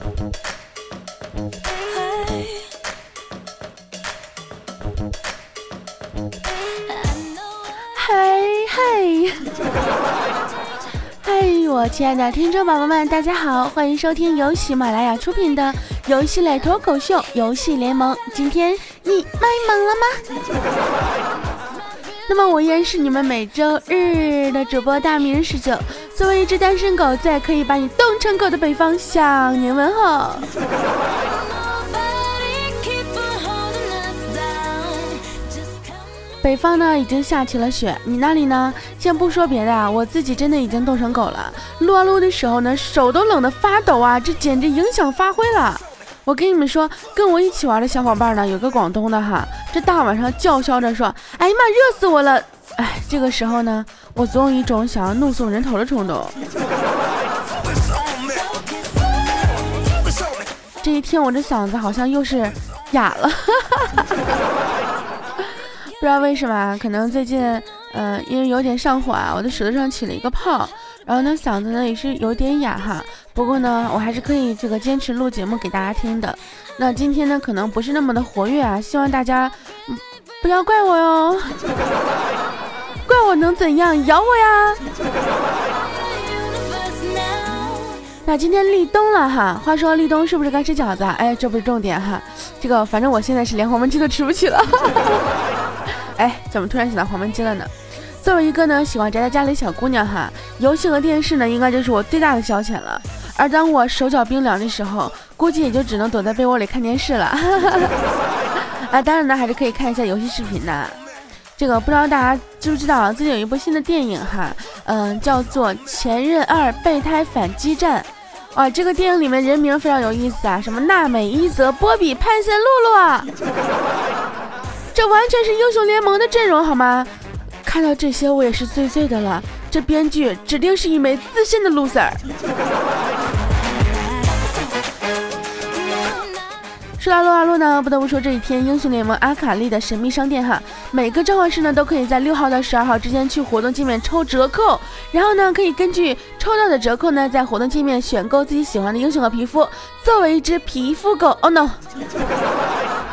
嗨嗨嗨，我亲爱的听众宝宝们，大家好，欢迎收听由喜马拉雅出品的游戏类脱口秀《游戏联盟》。今天你卖萌了吗？那么我依然是你们每周日的主播大名十九。作为一只单身狗，在可以把你冻成狗的北方向您问候。北方呢已经下起了雪，你那里呢？先不说别的啊，我自己真的已经冻成狗了。撸啊撸的时候呢，手都冷得发抖啊，这简直影响发挥了。我跟你们说，跟我一起玩的小伙伴呢，有个广东的哈，这大晚上叫嚣着说：“哎呀妈，热死我了！”哎，这个时候呢，我总有一种想要怒送人头的冲动。这一天我这嗓子好像又是哑了。不知道为什么，可能最近，嗯，因为有点上火啊，我的舌头上起了一个泡，然后呢，嗓子呢也是有点哑哈。不过呢，我还是可以这个坚持录节目给大家听的。那今天呢，可能不是那么的活跃啊，希望大家不要怪我哟，怪我能怎样？咬我呀！那今天立冬了哈，话说立冬是不是该吃饺子？哎，这不是重点哈，这个反正我现在是连黄焖鸡都吃不起了。哎，怎么突然想到黄焖鸡了呢？作为一个呢喜欢宅在家里小姑娘哈，游戏和电视呢应该就是我最大的消遣了。而当我手脚冰凉的时候，估计也就只能躲在被窝里看电视了。啊，当然呢还是可以看一下游戏视频的。这个不知道大家知不知道，最近有一部新的电影哈，嗯，叫做《前任二备胎反击战》。哇，这个电影里面人名非常有意思啊，什么娜美、伊泽、波比、潘森、露露。这完全是英雄联盟的阵容，好吗？看到这些，我也是醉醉的了。这编剧指定是一枚自信的 loser。说到撸啊撸呢，不得不说这一天英雄联盟阿卡丽的神秘商店哈，每个召唤师呢都可以在六号到十二号之间去活动界面抽折扣，然后呢可以根据抽到的折扣呢，在活动界面选购自己喜欢的英雄和皮肤。作为一只皮肤狗，Oh no！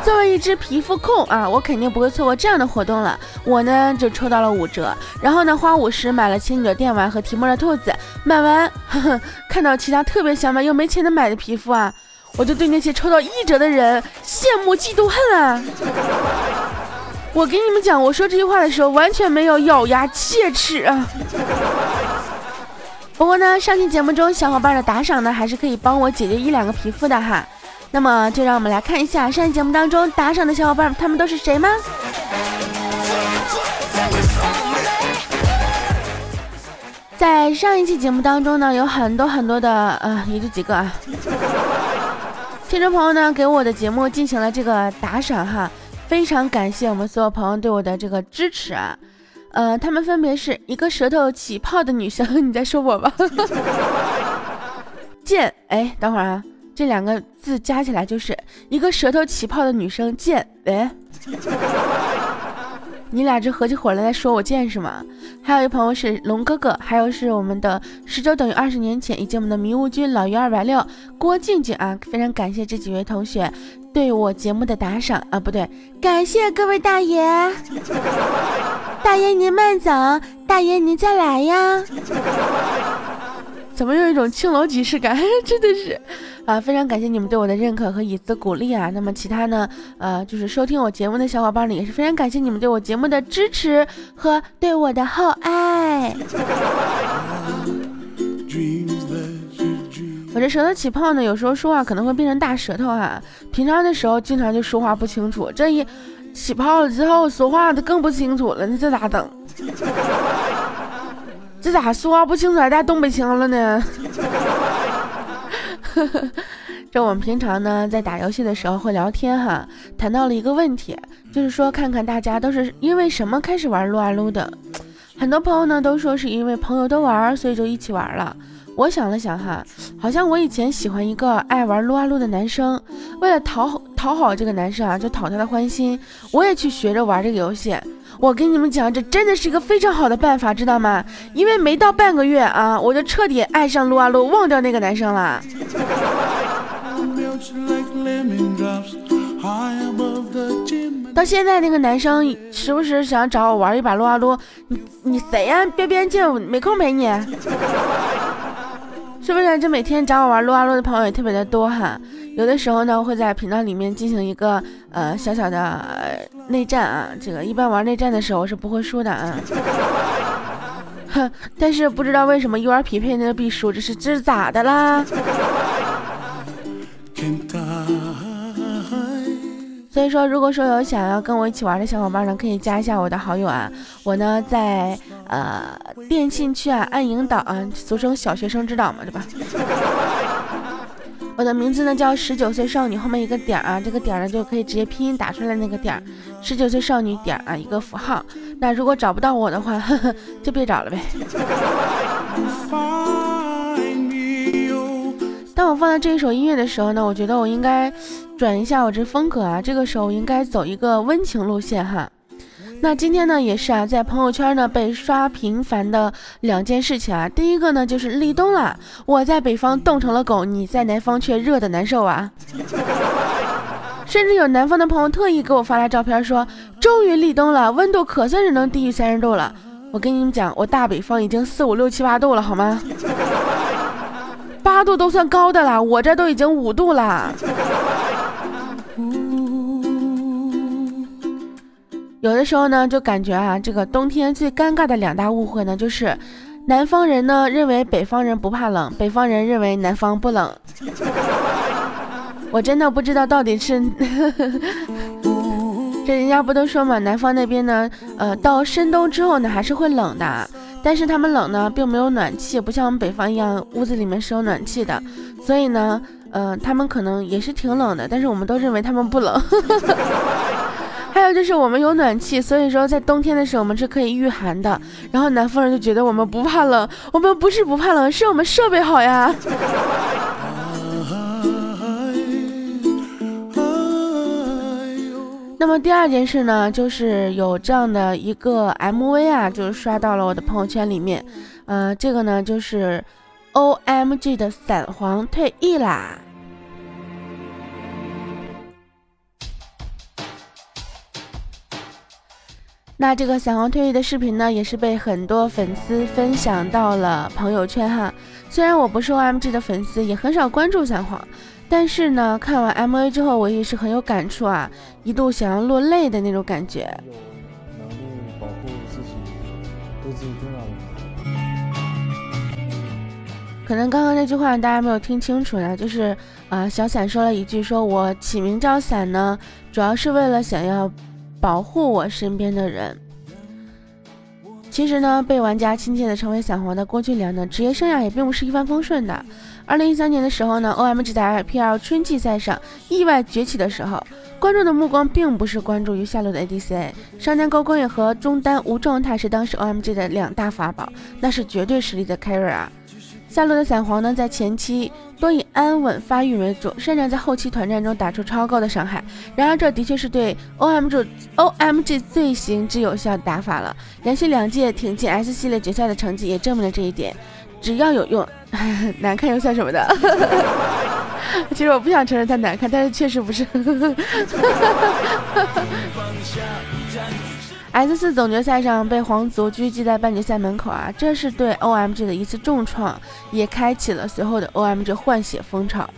作为一只皮肤控啊，我肯定不会错过这样的活动了。我呢就抽到了五折，然后呢花五十买了情侣的电玩和提莫的兔子。买完，呵呵，看到其他特别想买又没钱的买的皮肤啊，我就对那些抽到一折的人羡慕嫉妒恨啊！我给你们讲，我说这句话的时候完全没有咬牙切齿啊。不过呢，上期节目中小伙伴的打赏呢，还是可以帮我解决一两个皮肤的哈。那么，就让我们来看一下上期节目当中打赏的小伙伴，他们都是谁吗？在上一期节目当中呢，有很多很多的，呃，也就几个啊，听众朋友呢给我的节目进行了这个打赏哈，非常感谢我们所有朋友对我的这个支持啊，呃，他们分别是一个舌头起泡的女生，你在说我吧？贱，哎，等会儿啊。这两个字加起来就是一个舌头起泡的女生贱，哎，你俩这合起伙来在说我贱是吗？还有一朋友是龙哥哥，还有是我们的十周等于二十年前，以及我们的迷雾君老于二百六郭静静啊，非常感谢这几位同学对我节目的打赏啊，不对，感谢各位大爷，大爷您慢走，大爷您再来呀。怎么有一种青楼即视感？真的是，啊，非常感谢你们对我的认可和以资鼓励啊。那么其他呢？呃，就是收听我节目的小伙伴呢，也是非常感谢你们对我节目的支持和对我的厚爱。我这舌头起泡呢，有时候说话可能会变成大舌头哈。平常的时候经常就说话不清楚，这一起泡了之后说话就更不清楚了。那这咋整？这咋说话不清楚还带东北腔了呢？这我们平常呢在打游戏的时候会聊天哈，谈到了一个问题，就是说看看大家都是因为什么开始玩撸啊撸的。很多朋友呢都说是因为朋友都玩，所以就一起玩了。我想了想哈，好像我以前喜欢一个爱玩撸啊撸的男生，为了讨讨好这个男生啊，就讨他的欢心，我也去学着玩这个游戏。我跟你们讲，这真的是一个非常好的办法，知道吗？因为没到半个月啊，我就彻底爱上撸啊撸，忘掉那个男生了。到现在那个男生时不时想找我玩一把撸啊撸，你你谁呀？别别进，没空陪你。是不是？这每天找我玩撸啊撸的朋友也特别的多哈。有的时候呢，会在频道里面进行一个呃小小的内战啊。这个一般玩内战的时候我是不会输的啊。哼，但是不知道为什么一玩匹配那个必输，这是这是咋的啦？所以说，如果说有想要跟我一起玩的小伙伴呢，可以加一下我的好友啊。我呢在呃电信区啊，暗影岛啊，俗称小学生之岛嘛，对吧？我的名字呢叫十九岁少女，后面一个点儿啊，这个点儿呢就可以直接拼音打出来那个点儿，十九岁少女点儿啊一个符号。那如果找不到我的话，呵呵就别找了呗。当我放到这一首音乐的时候呢，我觉得我应该转一下我这风格啊，这个时候我应该走一个温情路线哈。那今天呢也是啊，在朋友圈呢被刷频繁的两件事情啊，第一个呢就是立冬了，我在北方冻成了狗，你在南方却热的难受啊。甚至有南方的朋友特意给我发来照片说，终于立冬了，温度可算是能低于三十度了。我跟你们讲，我大北方已经四五六七八度了，好吗？八度都算高的了，我这都已经五度了。有的时候呢，就感觉啊，这个冬天最尴尬的两大误会呢，就是南方人呢认为北方人不怕冷，北方人认为南方不冷。我真的不知道到底是，这人家不都说嘛，南方那边呢，呃，到深冬之后呢，还是会冷的。但是他们冷呢，并没有暖气，不像我们北方一样，屋子里面是有暖气的，所以呢，呃，他们可能也是挺冷的，但是我们都认为他们不冷。还有就是我们有暖气，所以说在冬天的时候我们是可以御寒的。然后南方人就觉得我们不怕冷，我们不是不怕冷，是我们设备好呀。那么第二件事呢，就是有这样的一个 MV 啊，就是刷到了我的朋友圈里面，呃，这个呢就是 OMG 的散黄退役啦。那这个伞皇退役的视频呢，也是被很多粉丝分享到了朋友圈哈。虽然我不是 OMG 的粉丝，也很少关注伞皇。但是呢，看完 M V 之后，我也是很有感触啊，一度想要落泪的那种感觉。能力保护自己，对自己重要可能刚刚那句话大家没有听清楚呢，就是啊，小伞说了一句，说我起名叫伞呢，主要是为了想要保护我身边的人。其实呢，被玩家亲切的称为散皇的郭俊良呢，职业生涯也并不是一帆风顺的。二零一三年的时候呢，OMG 在 IPL 春季赛上意外崛起的时候，观众的目光并不是关注于下路的 ADC，上单高光也和中单无状态是当时 OMG 的两大法宝，那是绝对实力的 carry 啊。下路的伞皇呢，在前期多以安稳发育为主，擅长在后期团战中打出超高的伤害。然而，这的确是对 OMG OMG 最行之有效打法了。连续两届挺进 S 系列决赛的成绩也证明了这一点。只要有用，难看又算什么的？其实我不想承认它难看，但是确实不是。S 四总决赛上被皇族狙击在半决赛门口啊，这是对 OMG 的一次重创，也开启了随后的 OMG 换血风潮。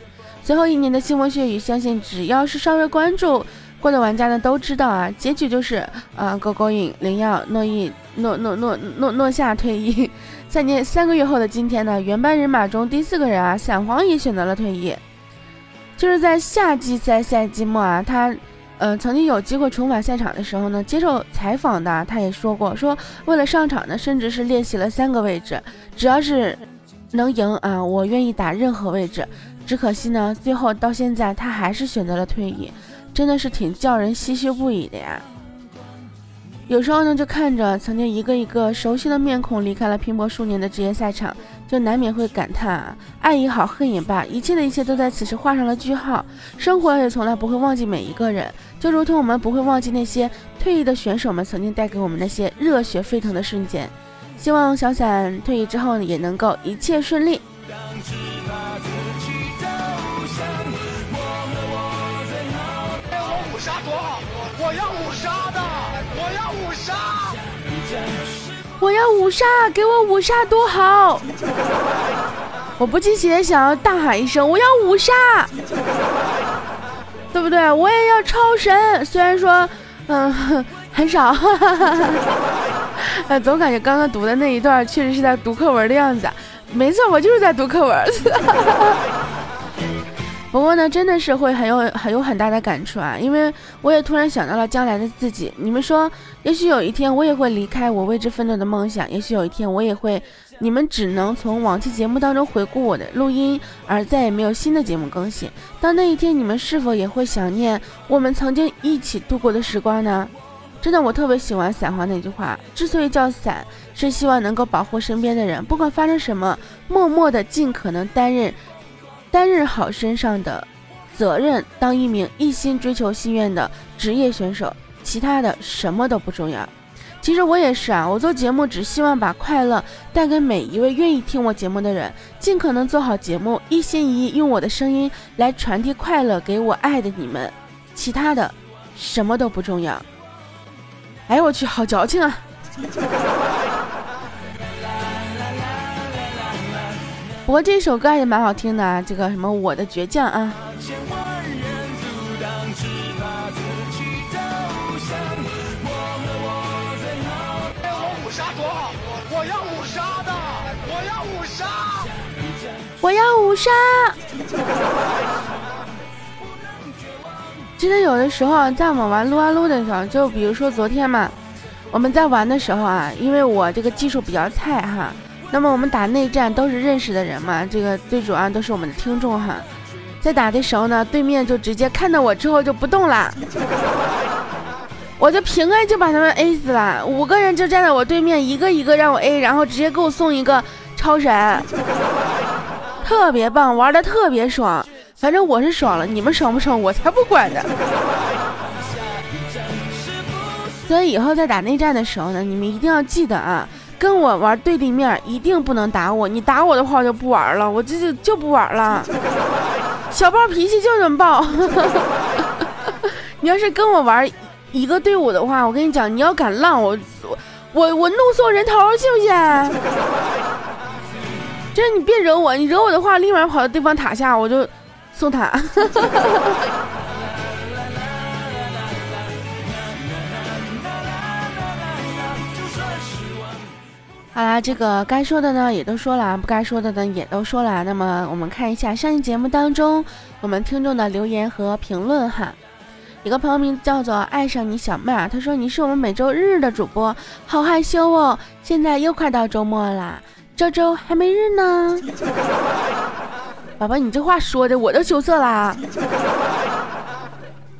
随后一年的腥风血雨，相信只要是稍微关注过的玩家呢都知道啊，结局就是啊，狗勾影、灵耀、诺伊、诺诺诺诺诺夏退役。三年三个月后的今天呢，原班人马中第四个人啊，散皇也选择了退役。就是在夏季赛赛季末啊，他，呃，曾经有机会重返赛场的时候呢，接受采访的他也说过，说为了上场呢，甚至是练习了三个位置，只要是能赢啊，我愿意打任何位置。只可惜呢，最后到现在他还是选择了退役，真的是挺叫人唏嘘不已的呀。有时候呢，就看着曾经一个一个熟悉的面孔离开了拼搏数年的职业赛场，就难免会感叹啊，爱也好，恨也罢，一切的一切都在此时画上了句号。生活也从来不会忘记每一个人，就如同我们不会忘记那些退役的选手们曾经带给我们那些热血沸腾的瞬间。希望小伞退役之后呢也能够一切顺利。杀多好！我要五杀的，我要五杀！我要五杀，给我五杀多好！我不禁也想要大喊一声：我要五杀！对不对？我也要超神。虽然说，嗯，很少，总感觉刚刚读的那一段确实是在读课文的样子。没错，我就是在读课文。不过呢，真的是会很有很有很大的感触啊，因为我也突然想到了将来的自己。你们说，也许有一天我也会离开我为之奋斗的梦想，也许有一天我也会，你们只能从往期节目当中回顾我的录音，而再也没有新的节目更新。到那一天，你们是否也会想念我们曾经一起度过的时光呢？真的，我特别喜欢伞花那句话，之所以叫伞，是希望能够保护身边的人，不管发生什么，默默的尽可能担任。担任好身上的责任，当一名一心追求心愿的职业选手，其他的什么都不重要。其实我也是啊，我做节目只希望把快乐带给每一位愿意听我节目的人，尽可能做好节目，一心一意用我的声音来传递快乐给我爱的你们，其他的什么都不重要。哎我去，好矫情啊！不过这首歌还是蛮好听的啊，这个什么我的倔强啊。我五杀多，我要五杀的，我要五杀，我要五杀。记得有的时候在我们玩撸啊撸的时候，就比如说昨天嘛，我们在玩的时候啊，因为我这个技术比较菜哈。那么我们打内战都是认识的人嘛，这个最主要都是我们的听众哈。在打的时候呢，对面就直接看到我之后就不动了，我就平 A 就把他们 A 死了。五个人就站在我对面，一个一个让我 A，然后直接给我送一个超神，特别棒，玩的特别爽。反正我是爽了，你们爽不爽我才不管呢。所以以后在打内战的时候呢，你们一定要记得啊。跟我玩对立面一定不能打我，你打我的话我就不玩了，我这就就不玩了。小暴脾气就这么暴。你要是跟我玩一个队伍的话，我跟你讲，你要敢浪我，我我怒送人头，信不信？就是你别惹我，你惹我的话，立马跑到对方塔下，我就送塔。好啦，这个该说的呢也都说了，不该说的呢也都说了。那么我们看一下上期节目当中我们听众的留言和评论哈。一个朋友名字叫做爱上你小妹儿，他说你是我们每周日的主播，好害羞哦。现在又快到周末啦，周周还没日呢。宝宝，你这话说的我都羞涩啦。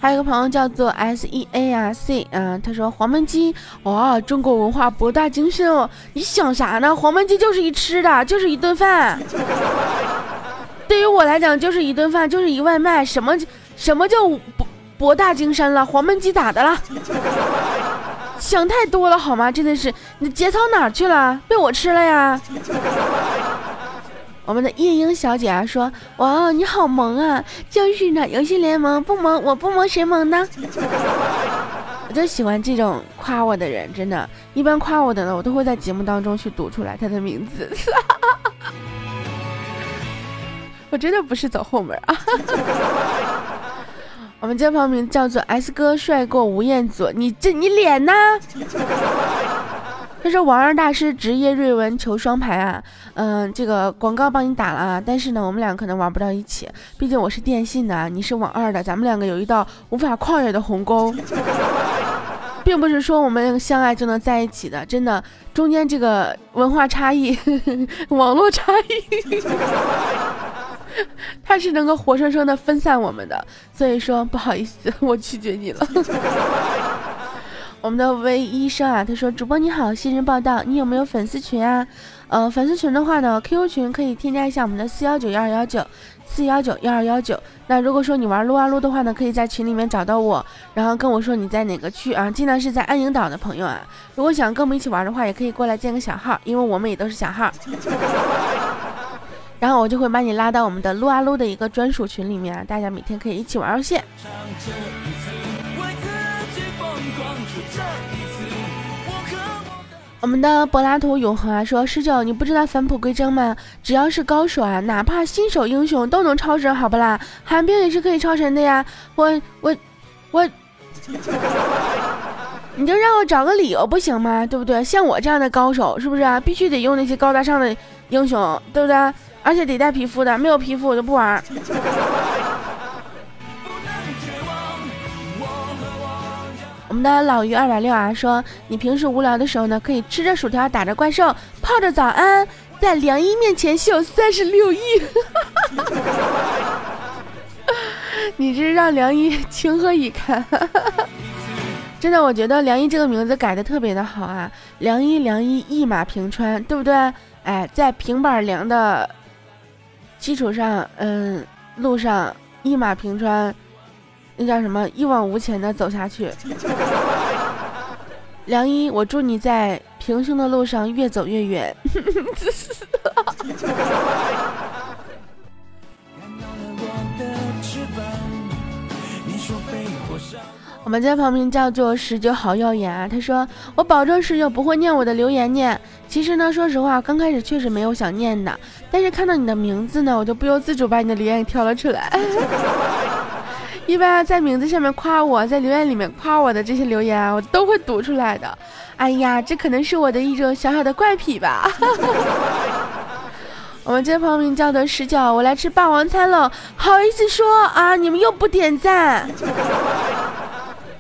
还有一个朋友叫做 S E A R C，嗯，他说黄焖鸡，哇，中国文化博大精深哦。你想啥呢？黄焖鸡就是一吃的，就是一顿饭。对于我来讲，就是一顿饭，就是一外卖。什么什么叫博博大精深了？黄焖鸡咋的了？想太多了好吗？真的是，你节操哪去了？被我吃了呀？我们的夜莺小姐啊说：“哇，你好萌啊！就是呢，游戏联盟不萌，我不萌谁萌呢？我就喜欢这种夸我的人，真的。一般夸我的呢，我都会在节目当中去读出来他的名字。我真的不是走后门啊。我们这朋友名叫做 S 哥帅过吴彦祖，你这你脸呢？”他说：“王二大师职业瑞文求双排啊，嗯，这个广告帮你打了啊，但是呢，我们俩可能玩不到一起，毕竟我是电信的，你是网二的，咱们两个有一道无法跨越的鸿沟，并不是说我们相爱就能在一起的，真的，中间这个文化差异、网络差异，它是能够活生生的分散我们的，所以说不好意思，我拒绝你了。”我们的魏医生啊，他说：“主播你好，新人报道，你有没有粉丝群啊？呃，粉丝群的话呢，QQ 群可以添加一下我们的四幺九幺二幺九四幺九幺二幺九。那如果说你玩撸啊撸的话呢，可以在群里面找到我，然后跟我说你在哪个区啊，尽量是在安营岛的朋友啊。如果想跟我们一起玩的话，也可以过来建个小号，因为我们也都是小号。然后我就会把你拉到我们的撸啊撸的一个专属群里面，大家每天可以一起玩游戏。”我们的柏拉图永恒啊说：“十九，你不知道返璞归真吗？只要是高手啊，哪怕新手英雄都能超神，好不啦？寒冰也是可以超神的呀！我我我，你就让我找个理由不行吗？对不对？像我这样的高手，是不是啊？必须得用那些高大上的英雄，对不对？而且得带皮肤的，没有皮肤我就不玩。”我们的老于二百六啊说，你平时无聊的时候呢，可以吃着薯条打着怪兽，泡着早安，在梁一面前秀三十六亿。你这让梁一情何以堪？真的，我觉得梁一这个名字改的特别的好啊，梁一梁一一马平川，对不对？哎，在平板梁的基础上，嗯，路上一马平川。那叫什么？一往无前的走下去。梁一，我祝你在平胸的路上越走越远。我们家旁边叫做十九好耀眼啊，他说我保证十九不会念我的留言念。其实呢，说实话，刚开始确实没有想念的，但是看到你的名字呢，我就不由自主把你的留言挑了出来。一般在名字下面夸我，在留言里面夸我的这些留言，我都会读出来的。哎呀，这可能是我的一种小小的怪癖吧。我们这旁边叫的十九，我来吃霸王餐了，好意思说啊？你们又不点赞？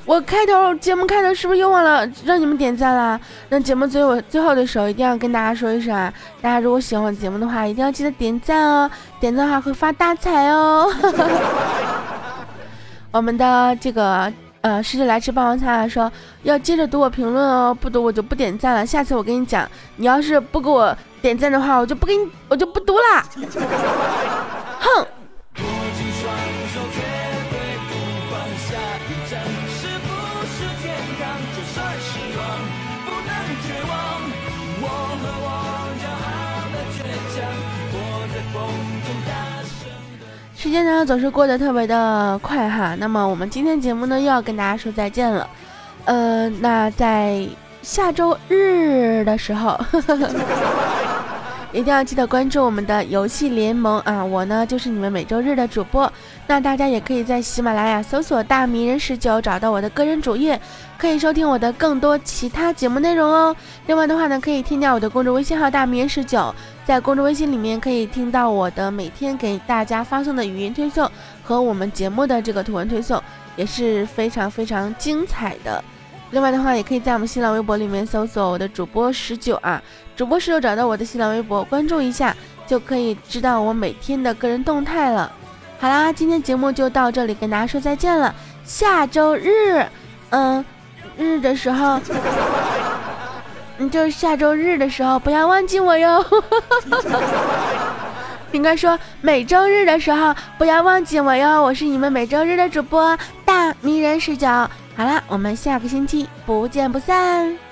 我开头节目开头是不是又忘了让你们点赞了？那节目最后最后的时候一定要跟大家说一声啊，大家如果喜欢我节目的话，一定要记得点赞哦，点赞的话会发大财哦。我们的这个呃，试着来吃霸王餐说要接着读我评论哦，不读我就不点赞了。下次我跟你讲，你要是不给我点赞的话，我就不给你，我就不读啦。时间呢总是过得特别的快哈，那么我们今天节目呢又要跟大家说再见了，呃，那在下周日的时候。一定要记得关注我们的游戏联盟啊！我呢就是你们每周日的主播。那大家也可以在喜马拉雅搜索“大迷人十九”，找到我的个人主页，可以收听我的更多其他节目内容哦。另外的话呢，可以添加我的公众微信号“大迷人十九”，在公众微信里面可以听到我的每天给大家发送的语音推送和我们节目的这个图文推送，也是非常非常精彩的。另外的话，也可以在我们新浪微博里面搜索我的主播十九啊，主播十九找到我的新浪微博，关注一下就可以知道我每天的个人动态了。好啦，今天节目就到这里，跟大家说再见了。下周日，嗯，日的时候，嗯，就是下周日的时候，不要忘记我哟。应该说每周日的时候不要忘记我哟，我是你们每周日的主播大迷人视角。好啦，我们下个星期不见不散。